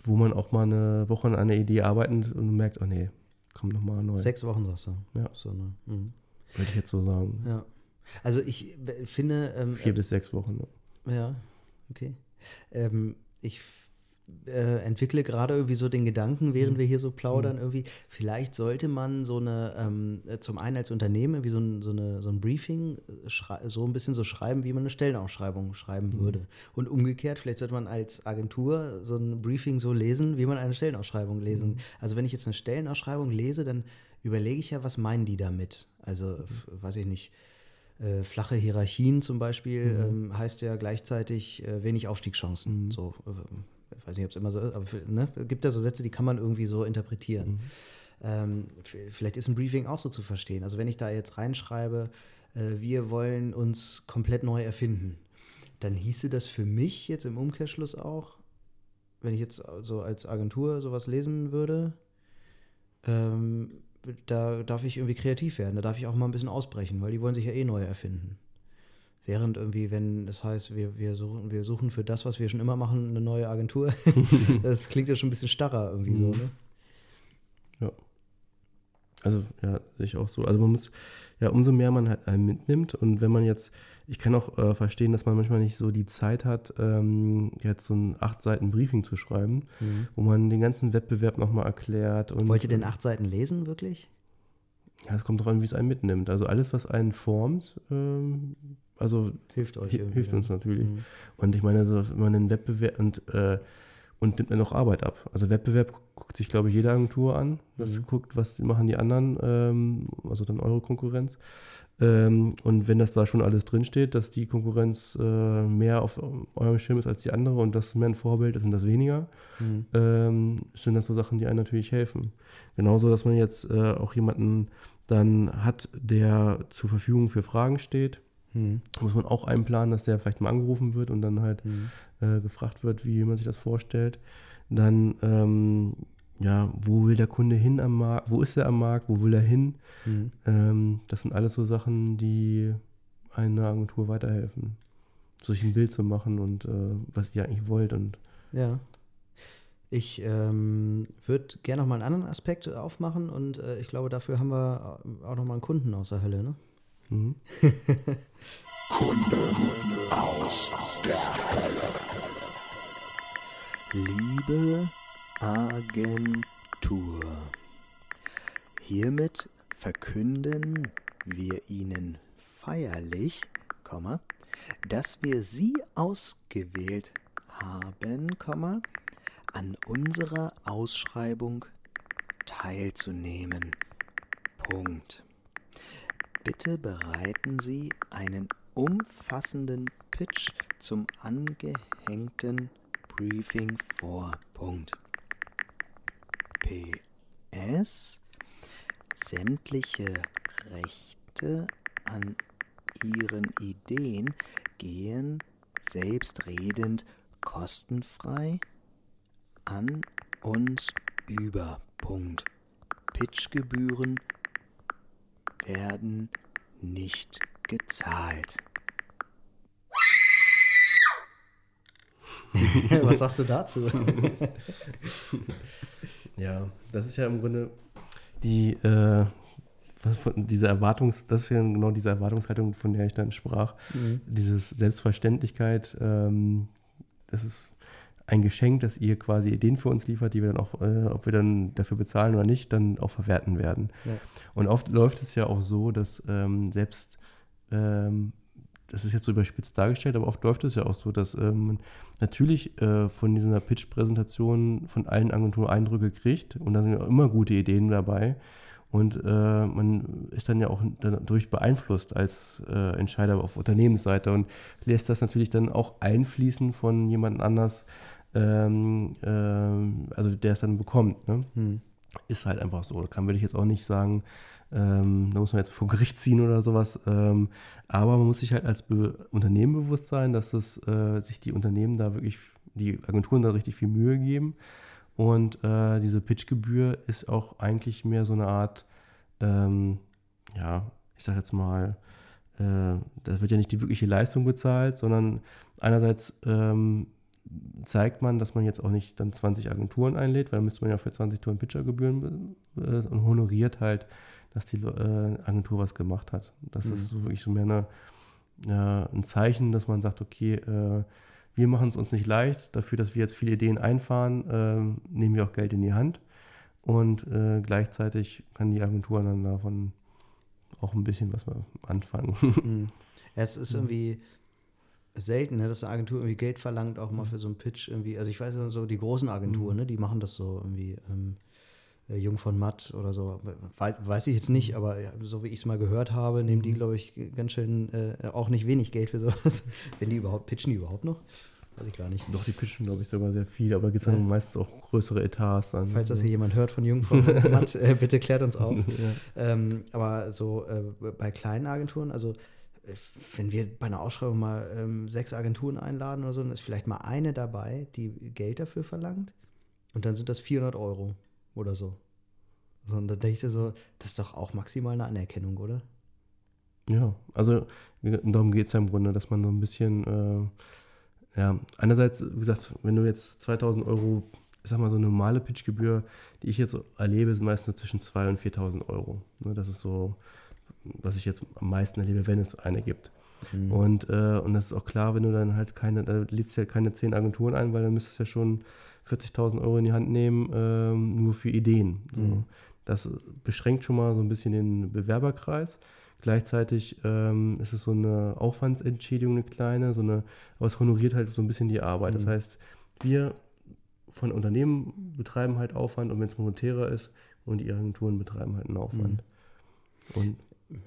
wo man auch mal eine Woche an einer Idee arbeitet und merkt, oh nee, komm nochmal neu. Sechs Wochen sagst du. Ja. So, ne? mhm. Würde ich jetzt so sagen. ja. Also ich w- finde. Ähm, Vier bis sechs Wochen. Ne? Ja, okay. Ähm, ich äh, entwickle gerade irgendwie so den Gedanken, während wir hier so plaudern, irgendwie, vielleicht sollte man so eine, ähm, äh, zum einen als Unternehmen, irgendwie so ein, so eine, so ein Briefing äh, so ein bisschen so schreiben, wie man eine Stellenausschreibung schreiben würde. Und umgekehrt, vielleicht sollte man als Agentur so ein Briefing so lesen, wie man eine Stellenausschreibung lesen. Also wenn ich jetzt eine Stellenausschreibung lese, dann überlege ich ja, was meinen die damit? Also, weiß ich nicht. Äh, flache Hierarchien zum Beispiel ähm, heißt ja gleichzeitig äh, wenig Aufstiegschancen. So, äh, ich weiß nicht, ob es immer so ist, aber ne, es gibt ja so Sätze, die kann man irgendwie so interpretieren. Ähm, v- vielleicht ist ein Briefing auch so zu verstehen. Also wenn ich da jetzt reinschreibe, äh, wir wollen uns komplett neu erfinden, dann hieße das für mich jetzt im Umkehrschluss auch, wenn ich jetzt so als Agentur sowas lesen würde, ähm, da darf ich irgendwie kreativ werden, da darf ich auch mal ein bisschen ausbrechen, weil die wollen sich ja eh neu erfinden. Während irgendwie, wenn das heißt, wir, wir, suchen, wir suchen für das, was wir schon immer machen, eine neue Agentur, das klingt ja schon ein bisschen starrer irgendwie so, ne? Also ja, sehe ich auch so. Also man muss, ja, umso mehr man halt einen mitnimmt und wenn man jetzt, ich kann auch äh, verstehen, dass man manchmal nicht so die Zeit hat, ähm, jetzt so ein acht Seiten Briefing zu schreiben, wo man den ganzen Wettbewerb nochmal erklärt. Und, Mhm. Wollt ihr denn acht Seiten lesen, wirklich? Ja, es kommt drauf an, wie es einen mitnimmt. Also alles, was einen formt, ähm, also Hilft euch hilft ja. uns natürlich. Mhm. Und ich meine, so, wenn man einen Wettbewerb und, äh, und nimmt mir noch Arbeit ab. Also Wettbewerb guckt sich, glaube ich, jede Agentur an. Das Mhm. guckt, was machen die anderen, ähm, also dann eure Konkurrenz. Ähm, und wenn das da schon alles drinsteht, dass die Konkurrenz äh, mehr auf eurem Schirm ist als die andere und das mehr ein Vorbild ist und das weniger, Mhm. ähm, sind das so Sachen, die einem natürlich helfen. Genauso, dass man jetzt äh, auch jemanden dann hat, der zur Verfügung für Fragen steht. Mhm. Muss man auch einplanen, dass der vielleicht mal angerufen wird und dann halt Mhm. äh, gefragt wird, wie man sich das vorstellt. Dann, ähm, ja, wo will der Kunde hin am Markt? Wo ist er am Markt? Wo will er hin? Mhm. Ähm, das sind alles so Sachen, die einer Agentur weiterhelfen, sich ein Bild zu machen und äh, was ihr eigentlich wollt. Und Ja. Ich ähm, würde gerne noch mal einen anderen Aspekt aufmachen und äh, ich glaube, dafür haben wir auch noch mal einen Kunden aus der Hölle, ne? Mhm. Liebe Agentur, hiermit verkünden wir Ihnen feierlich, dass wir Sie ausgewählt haben, an unserer Ausschreibung teilzunehmen. Punkt. Bitte bereiten Sie einen umfassenden Pitch zum angehängten Briefing vor. Punkt. PS. Sämtliche Rechte an Ihren Ideen gehen selbstredend kostenfrei an uns über. Punkt. Pitchgebühren werden nicht gezahlt. Was sagst du dazu? Ja, das ist ja im Grunde die, äh, diese Erwartungs, das ist ja genau diese Erwartungshaltung, von der ich dann sprach. Mhm. Dieses Selbstverständlichkeit, ähm, das ist ein Geschenk, das ihr quasi Ideen für uns liefert, die wir dann auch, äh, ob wir dann dafür bezahlen oder nicht, dann auch verwerten werden. Ja. Und oft läuft es ja auch so, dass ähm, selbst, ähm, das ist jetzt so überspitzt dargestellt, aber oft läuft es ja auch so, dass ähm, man natürlich äh, von dieser Pitch-Präsentation von allen Agenturen Eindrücke kriegt und da sind ja immer gute Ideen dabei. Und äh, man ist dann ja auch dadurch beeinflusst als äh, Entscheider auf Unternehmensseite und lässt das natürlich dann auch einfließen von jemand anders, ähm, ähm, also der es dann bekommt. Ne? Hm. Ist halt einfach so. Da kann würde ich jetzt auch nicht sagen, ähm, da muss man jetzt vor Gericht ziehen oder sowas. Ähm, aber man muss sich halt als Be Unternehmen bewusst sein, dass es, äh, sich die Unternehmen da wirklich, die Agenturen da richtig viel Mühe geben. Und äh, diese Pitchgebühr ist auch eigentlich mehr so eine Art, ähm, ja, ich sag jetzt mal, äh, da wird ja nicht die wirkliche Leistung bezahlt, sondern einerseits ähm, zeigt man, dass man jetzt auch nicht dann 20 Agenturen einlädt, weil dann müsste man ja für 20 Touren Pitchergebühren äh, und honoriert halt, dass die äh, Agentur was gemacht hat. Das Mhm. ist so wirklich so mehr eine, ja, ein Zeichen, dass man sagt, okay, äh, wir machen es uns nicht leicht, dafür, dass wir jetzt viele Ideen einfahren, ähm, nehmen wir auch Geld in die Hand und äh, gleichzeitig kann die Agentur dann davon auch ein bisschen was mal anfangen. Hm. Ja, es ist Mhm. irgendwie selten, ne, dass eine Agentur irgendwie Geld verlangt, auch Mhm. mal für so einen Pitch irgendwie. Also ich weiß so, die großen Agenturen, ne, die machen das so irgendwie. Ähm, äh, Jung von Matt oder so, weiß, weiß ich jetzt Mhm. nicht, aber ja, so wie ich es mal gehört habe, nehmen die, glaube ich, ganz schön äh, auch nicht wenig Geld für sowas. Wenn die überhaupt, pitchen die überhaupt noch? Weiß ich gar nicht. Doch, die pitchen, glaube ich, sogar sehr viel, aber gibt es dann Ja. meistens auch größere Etats an. Falls das hier jemand hört von Jung von Matt, äh, bitte klärt uns auf. ja. Ähm, aber so äh, bei kleinen Agenturen, also wenn wir bei einer Ausschreibung mal ähm, sechs Agenturen einladen oder so, dann ist vielleicht mal eine dabei, die Geld dafür verlangt. Und dann sind das 400 Euro oder so. so und dann denke ich dir so, das ist doch auch maximal eine Anerkennung, oder? Ja, also darum geht es ja im Grunde, dass man so ein bisschen, äh, ja, einerseits, wie gesagt, wenn du jetzt 2000 Euro, ich sag mal so eine normale Pitchgebühr, die ich jetzt erlebe, sind meistens zwischen 2.000 und 4.000 Euro. Ne, das ist so, was ich jetzt am meisten erlebe, wenn es eine gibt. Mhm. Und, äh, und das ist auch klar, wenn du dann halt keine, da lädst du ja keine 10 Agenturen ein, weil dann müsstest du ja schon 40.000 Euro in die Hand nehmen, ähm, nur für Ideen. So. Mhm. Das beschränkt schon mal so ein bisschen den Bewerberkreis. Gleichzeitig ähm, ist es so eine Aufwandsentschädigung, eine kleine, so eine, aber es honoriert halt so ein bisschen die Arbeit. Das Mhm. heißt, wir von Unternehmen betreiben halt Aufwand und wenn es monetärer ist und die Agenturen betreiben halt einen Aufwand. Und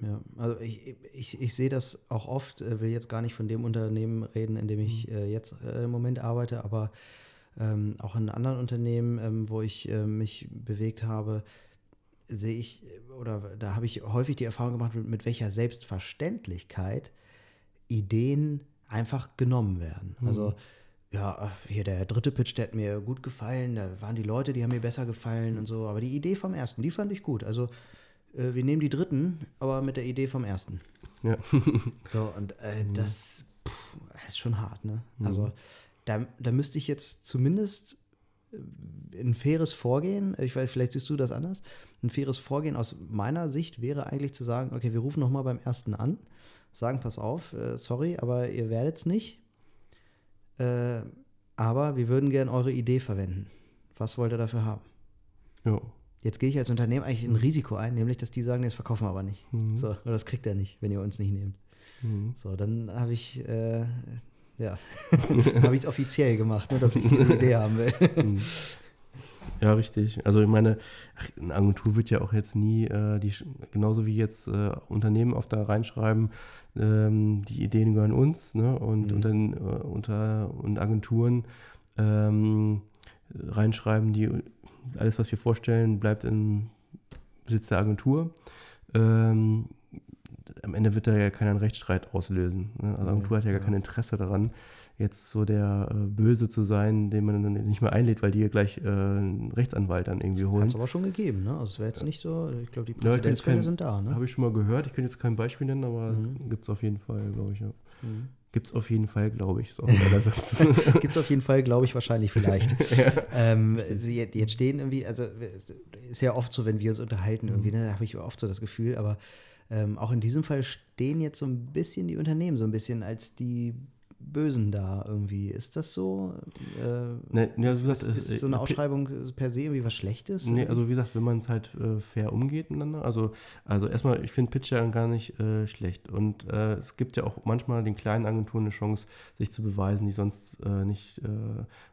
Ja, also ich, ich, ich sehe das auch oft, äh, will jetzt gar nicht von dem Unternehmen reden, in dem ich äh, jetzt äh, im Moment arbeite, aber ähm, auch in anderen Unternehmen, ähm, wo ich äh, mich bewegt habe, sehe ich, äh, oder da habe ich häufig die Erfahrung gemacht, mit, mit welcher Selbstverständlichkeit Ideen einfach genommen werden. Also ja, hier der dritte Pitch, der hat mir gut gefallen, da waren die Leute, die haben mir besser gefallen und so, aber die Idee vom ersten, die fand ich gut. Also äh, wir nehmen die dritten, aber mit der Idee vom ersten. ja. So, und äh, das pff, ist schon hart, ne? Also da, da müsste ich jetzt zumindest äh, ein faires Vorgehen, ich weiß, vielleicht siehst du das anders, ein faires Vorgehen aus meiner Sicht wäre eigentlich zu sagen, okay, wir rufen nochmal beim ersten an, sagen, pass auf, äh, sorry, aber ihr werdet es nicht, äh, aber wir würden gern eure Idee verwenden. Was wollt ihr dafür haben? ja. Jetzt gehe ich als Unternehmen eigentlich ein Risiko ein, nämlich, dass die sagen, nee, das verkaufen wir aber nicht. Mhm. So, oder das kriegt er nicht, wenn ihr uns nicht nehmt. Mhm. So, dann habe ich, äh, ja, habe ich es offiziell gemacht, ne, dass ich diese Idee haben will. Mhm. Ja, richtig. Also ich meine, eine Agentur wird ja auch jetzt nie, äh, die, genauso wie jetzt äh, Unternehmen oft da reinschreiben, ähm, die Ideen gehören uns, ne? Und, Mhm. und dann äh, unter und Agenturen ähm, reinschreiben, die alles, was wir vorstellen, bleibt im Besitz der Agentur. Ähm, am Ende wird da ja keiner einen Rechtsstreit auslösen. Ne? Also Agentur hat ja gar ja. kein Interesse daran, jetzt so der äh, Böse zu sein, den man dann nicht mehr einlädt, weil die ja gleich äh, einen Rechtsanwalt dann irgendwie holen. Hat es aber schon gegeben, ne? Also es wäre jetzt nicht so, ich glaube, die Ja, Präzedenzfälle kein- sind da, ne? Habe ich schon mal gehört. Ich könnte jetzt kein Beispiel nennen, aber Mhm. gibt es auf jeden Fall, glaube ich. Ja. Mhm. Gibt es auf jeden Fall, glaube ich. Gibt es auf jeden Fall, glaube ich, wahrscheinlich vielleicht. ähm, jetzt stehen irgendwie, also ist ja oft so, wenn wir uns unterhalten, irgendwie, ne, da habe ich oft so das Gefühl, aber ähm, auch in diesem Fall stehen jetzt so ein bisschen die Unternehmen so ein bisschen als die Bösen da irgendwie. Ist das so? Äh, Nee, ja, ist, wie gesagt, ist, ist so eine äh, Ausschreibung per se irgendwie was Schlechtes? Nee, also wie gesagt, wenn man es halt äh, fair umgeht miteinander, also, also erstmal, ich finde Pitch ja gar nicht äh, schlecht. Und äh, es gibt ja auch manchmal den kleinen Agenturen eine Chance, sich zu beweisen, die sonst äh, nicht äh,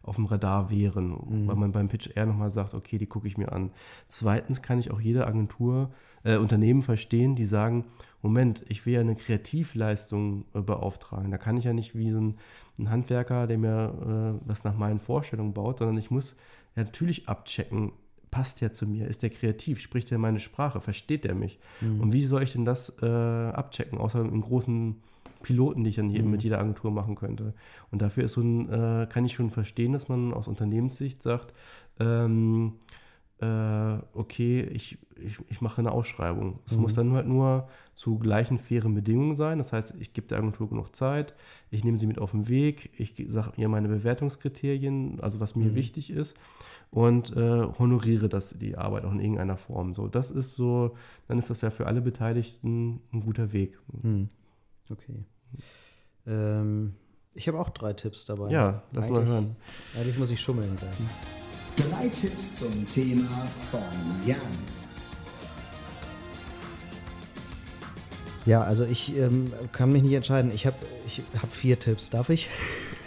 auf dem Radar wären, Mhm. weil man beim Pitch eher nochmal sagt, okay, die gucke ich mir an. Zweitens kann ich auch jede Agentur, äh, Unternehmen verstehen, die sagen, Moment, ich will ja eine Kreativleistung äh, beauftragen. Da kann ich ja nicht wie so ein, ein Handwerker, der mir äh, was nach meinen Vorstellungen baut, sondern ich muss ja natürlich abchecken, passt der zu mir, ist der kreativ, spricht der meine Sprache, versteht der mich? Und wie soll ich denn das äh, abchecken, außer in großen Piloten, die ich dann hier mit jeder Agentur machen könnte. Und dafür ist so ein, äh, kann ich schon verstehen, dass man aus Unternehmenssicht sagt, ähm, äh, okay, ich, ich, ich mache eine Ausschreibung. Es muss dann halt nur zu gleichen fairen Bedingungen sein. Das heißt, ich gebe der Agentur genug Zeit, ich nehme sie mit auf den Weg, ich sage ihr meine Bewertungskriterien, also was mir wichtig ist und äh, honoriere das, die Arbeit auch in irgendeiner Form. So, das ist so, dann ist das ja für alle Beteiligten ein guter Weg. Hm. Okay. Ähm, ich habe auch drei Tipps dabei. Ja, lass mal Eigentlich- hören. Eigentlich muss ich schummeln gleich. Drei Tipps zum Thema von Jan. Ja, also ich ähm, kann mich nicht entscheiden. Ich habe ich hab vier Tipps. Darf ich?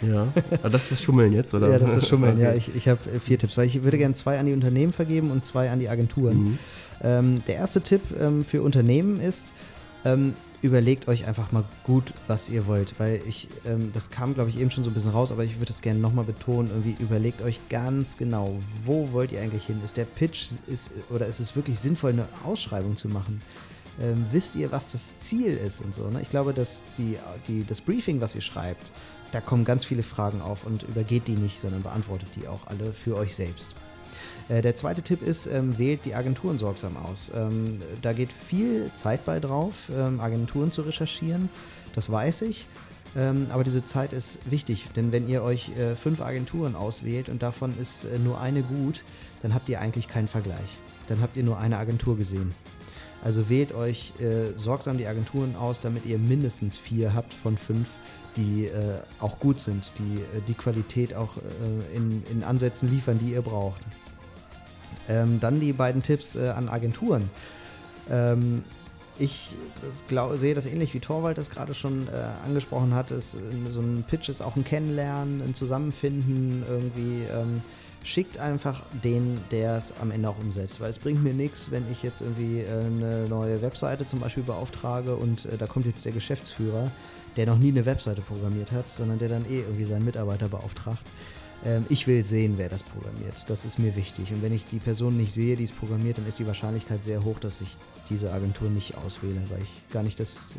Ja, aber das ist das Schummeln jetzt, oder? Ja, das ist Schummeln. Ja, ich, ich habe äh, vier Tipps, weil ich würde gerne zwei an die Unternehmen vergeben und zwei an die Agenturen. Mhm. Ähm, der erste Tipp ähm, für Unternehmen ist, ähm, überlegt euch einfach mal gut, was ihr wollt, weil ich, ähm, das kam glaube ich eben schon so ein bisschen raus, aber ich würde es gerne nochmal betonen, irgendwie überlegt euch ganz genau, wo wollt ihr eigentlich hin? Ist der Pitch, ist, oder ist es wirklich sinnvoll, eine Ausschreibung zu machen? Ähm, wisst ihr, was das Ziel ist und so? Ne? Ich glaube, dass die, die, das Briefing, was ihr schreibt, da kommen ganz viele Fragen auf und übergeht die nicht, sondern beantwortet die auch alle für euch selbst. Äh, Der zweite Tipp ist, ähm, wählt die Agenturen sorgsam aus. Ähm, da geht viel Zeit bei drauf, ähm, Agenturen zu recherchieren, das weiß ich. Ähm, aber diese Zeit ist wichtig, denn wenn ihr euch äh, fünf Agenturen auswählt und davon ist äh, nur eine gut, dann habt ihr eigentlich keinen Vergleich. Dann habt ihr nur eine Agentur gesehen. Also wählt euch äh, sorgsam die Agenturen aus, damit ihr mindestens vier habt von fünf, die äh, auch gut sind, die äh, die Qualität auch äh, in, in Ansätzen liefern, die ihr braucht. Ähm, dann die beiden Tipps äh, an Agenturen. Ähm, ich glaub, sehe das ähnlich wie Torwald das gerade schon äh, angesprochen hat. Es, äh, so ein Pitch ist auch ein Kennenlernen, ein Zusammenfinden irgendwie. Ähm, schickt einfach den, der es am Ende auch umsetzt. Weil es bringt mir nichts, wenn ich jetzt irgendwie äh, eine neue Webseite zum Beispiel beauftrage und äh, da kommt jetzt der Geschäftsführer, der noch nie eine Webseite programmiert hat, sondern der dann eh irgendwie seinen Mitarbeiter beauftragt. Ähm, ich will sehen, wer das programmiert. Das ist mir wichtig. Und wenn ich die Person nicht sehe, die es programmiert, dann ist die Wahrscheinlichkeit sehr hoch, dass ich diese Agentur nicht auswähle, weil ich gar nicht das,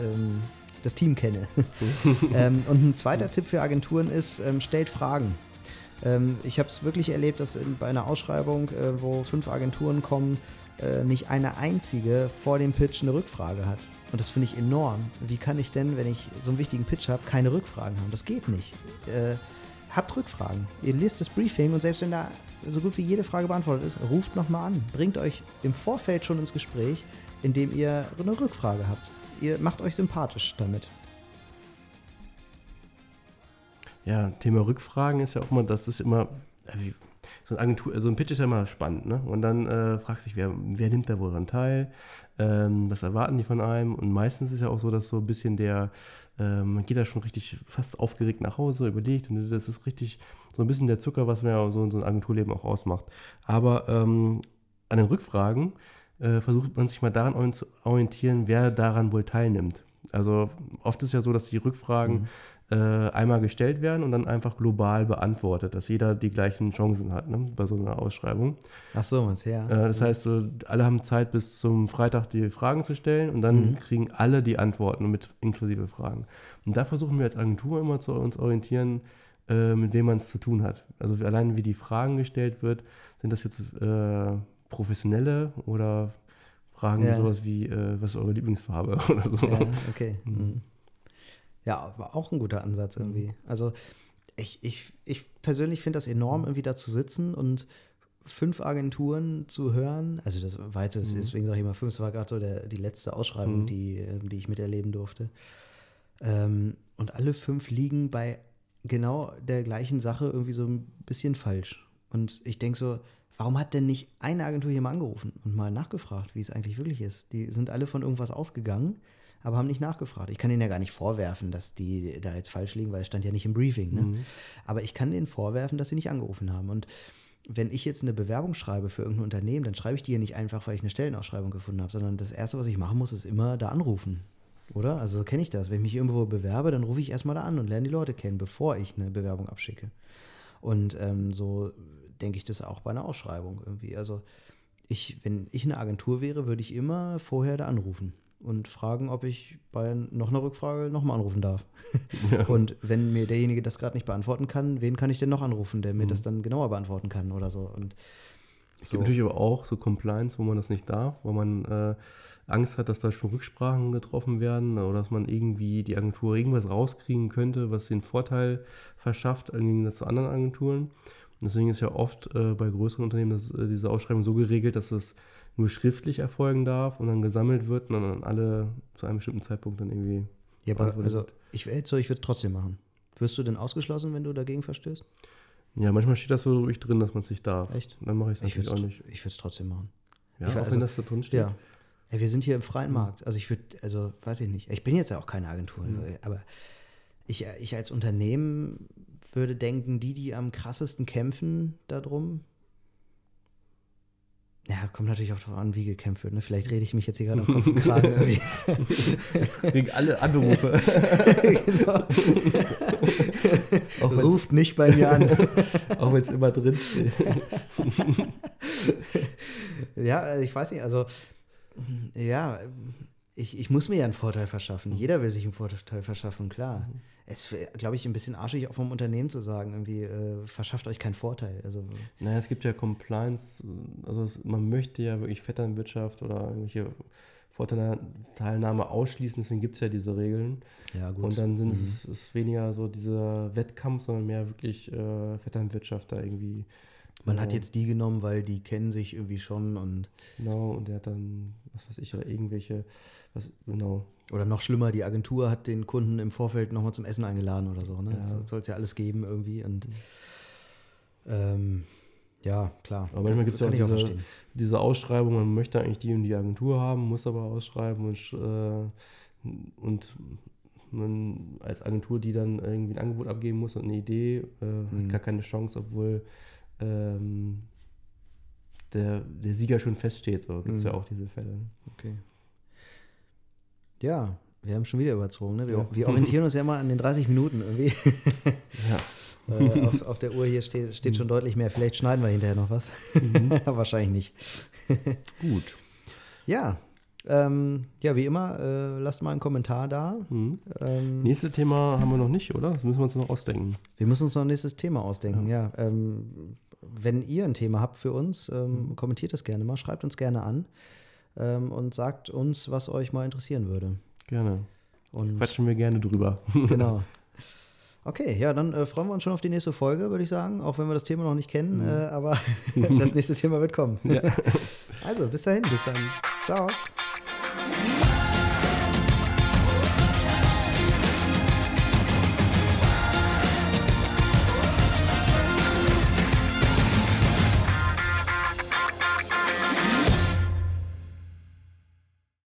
ähm, das Team kenne. ähm, und ein zweiter Tipp für Agenturen ist, ähm, stellt Fragen. Ähm, ich habe es wirklich erlebt, dass in, bei einer Ausschreibung, äh, wo fünf Agenturen kommen, äh, nicht eine einzige vor dem Pitch eine Rückfrage hat. Und das finde ich enorm. Wie kann ich denn, wenn ich so einen wichtigen Pitch habe, keine Rückfragen haben? Das geht nicht. Äh, habt Rückfragen. Ihr lest das Briefing und selbst wenn da so gut wie jede Frage beantwortet ist, ruft nochmal an. Bringt euch im Vorfeld schon ins Gespräch, indem ihr eine Rückfrage habt. Ihr macht euch sympathisch damit. Ja, Thema Rückfragen ist ja auch immer, das ist immer, äh, so ein Agentur, so ein Pitch ist ja immer spannend, ne? Und dann äh, fragt sich, wer, wer nimmt da wohl daran teil? Ähm, was erwarten die von einem? Und meistens ist ja auch so, dass so ein bisschen der, ähm, man geht da schon richtig fast aufgeregt nach Hause, überlegt und das ist richtig so ein bisschen der Zucker, was mir ja so, so ein Agenturleben auch ausmacht. Aber ähm, an den Rückfragen äh, versucht man sich mal daran orient- orientieren, wer daran wohl teilnimmt. Also oft ist ja so, dass die Rückfragen äh, einmal gestellt werden und dann einfach global beantwortet, dass jeder die gleichen Chancen hat ne, bei so einer Ausschreibung. Ach so, was ja. Äh, das heißt, so, alle haben Zeit bis zum Freitag die Fragen zu stellen und dann Mhm. kriegen alle die Antworten mit inklusive Fragen. Und da versuchen wir als Agentur immer zu uns orientieren, äh, mit wem man es zu tun hat. Also allein wie die Fragen gestellt wird, sind das jetzt äh, professionelle oder Fragen Ja. sowas wie, äh, was ist eure Lieblingsfarbe oder so. Ja, okay. Mhm. Ja, aber auch ein guter Ansatz irgendwie. Also ich, ich, ich persönlich finde das enorm, irgendwie da zu sitzen und fünf Agenturen zu hören. Also das war jetzt, deswegen sage ich immer fünf, das war gerade so der, die letzte Ausschreibung, Mhm. die, ähm, die ich miterleben durfte. Ähm, und alle fünf liegen bei genau der gleichen Sache irgendwie so ein bisschen falsch. Und ich denke so, warum hat denn nicht eine Agentur hier mal angerufen und mal nachgefragt, wie es eigentlich wirklich ist? Die sind alle von irgendwas ausgegangen, aber haben nicht nachgefragt. Ich kann denen ja gar nicht vorwerfen, dass die da jetzt falsch liegen, weil es stand ja nicht im Briefing. Ne? Aber ich kann denen vorwerfen, dass sie nicht angerufen haben. Und wenn ich jetzt eine Bewerbung schreibe für irgendein Unternehmen, dann schreibe ich die ja nicht einfach, weil ich eine Stellenausschreibung gefunden habe, sondern das Erste, was ich machen muss, ist immer da anrufen. Oder? Also so kenne ich das. Wenn ich mich irgendwo bewerbe, dann rufe ich erstmal da an und lerne die Leute kennen, bevor ich eine Bewerbung abschicke. Und ähm, so denke ich das auch bei einer Ausschreibung irgendwie. Also ich, wenn ich eine Agentur wäre, würde ich immer vorher da anrufen und fragen, ob ich bei noch einer Rückfrage nochmal anrufen darf. Und wenn mir derjenige das gerade nicht beantworten kann, wen kann ich denn noch anrufen, der mir das dann genauer beantworten kann oder so. Und Es gibt natürlich aber auch so Compliance, wo man das nicht darf, wo man äh, Angst hat, dass da schon Rücksprachen getroffen werden oder dass man irgendwie die Agentur irgendwas rauskriegen könnte, was den Vorteil verschafft im Gegensatz zu anderen Agenturen. Und deswegen ist ja oft äh, bei größeren Unternehmen das, äh, diese Ausschreibung so geregelt, dass es nur schriftlich erfolgen darf und dann gesammelt wird und dann alle zu einem bestimmten Zeitpunkt dann irgendwie. ja, aber also ich wäre so, ich würde es trotzdem machen. Wirst du denn ausgeschlossen, wenn du dagegen verstößt? Ja, manchmal steht das so wirklich drin, dass man es nicht darf. Echt? Dann mache ich es Ich natürlich würde auch nicht. es ich würd's trotzdem machen. Ja, ich- auch also- wenn das da drin steht. Ja. ja. Wir sind hier im freien Markt. Also ich würde, also weiß ich nicht. Ich bin jetzt ja auch keine Agentur, aber ich, ich als Unternehmen würde denken, die, die am krassesten kämpfen darum. Ja, kommt natürlich auch darauf an, wie gekämpft wird. Ne? Vielleicht rede ich mich jetzt hier gerade am Kopf und Kragen. Gegen alle Anrufe. genau. auch Ruft nicht bei mir an. auch wenn es immer drin steht. Ja, ich weiß nicht, also ja, ich, ich muss mir ja einen Vorteil verschaffen. Jeder will sich einen Vorteil verschaffen, klar. Es ist, glaube ich, ein bisschen arschig auch vom Unternehmen zu sagen, irgendwie, äh, verschafft euch keinen Vorteil. Also, Naja, es gibt ja Compliance, also es, man möchte ja wirklich Vetternwirtschaft oder irgendwelche Vorteilnahme ausschließen, deswegen gibt es ja diese Regeln. ja, gut. Und dann sind es, es ist weniger so dieser Wettkampf, sondern mehr wirklich äh, Vetternwirtschaft da irgendwie. Man hat Genau. jetzt die genommen, weil die kennen sich irgendwie schon und Genau, und der hat dann, was weiß ich, oder irgendwelche, was, genau. oder noch schlimmer, die Agentur hat den Kunden im Vorfeld nochmal zum Essen eingeladen oder so. Ne? Ja. Das soll es ja alles geben irgendwie. Und ähm, ja, klar. Aber manchmal gibt es ja auch diese, verstehen. diese Ausschreibung, man möchte eigentlich die und die Agentur haben, muss aber ausschreiben und, äh, und man als Agentur, die dann irgendwie ein Angebot abgeben muss und eine Idee, äh, Mhm. hat gar keine Chance, obwohl ähm, der, der Sieger schon feststeht. So gibt es Mhm. ja auch diese Fälle. Okay. Ja, wir haben schon wieder überzogen. Ne? Wir, Ja. wir orientieren uns ja mal an den 30 Minuten irgendwie. Ja. äh, auf, auf der Uhr hier steht, steht schon deutlich mehr. Vielleicht schneiden wir hinterher noch was. Wahrscheinlich nicht. Gut. Ja, ähm, ja, wie immer, äh, lasst mal einen Kommentar da. Mhm. Ähm, Nächstes Thema haben wir noch nicht, oder? Das müssen wir uns noch ausdenken. Wir müssen uns noch ein nächstes Thema ausdenken, ja. Ähm, wenn ihr ein Thema habt für uns, ähm, kommentiert das gerne mal, schreibt uns gerne an ähm, und sagt uns, was euch mal interessieren würde. Gerne. Und Quatschen wir gerne drüber. genau. Okay, ja, dann äh, freuen wir uns schon auf die nächste Folge, würde ich sagen, auch wenn wir das Thema noch nicht kennen, äh, aber das nächste Thema wird kommen. Ja. Also, bis dahin. Bis dann. Ciao.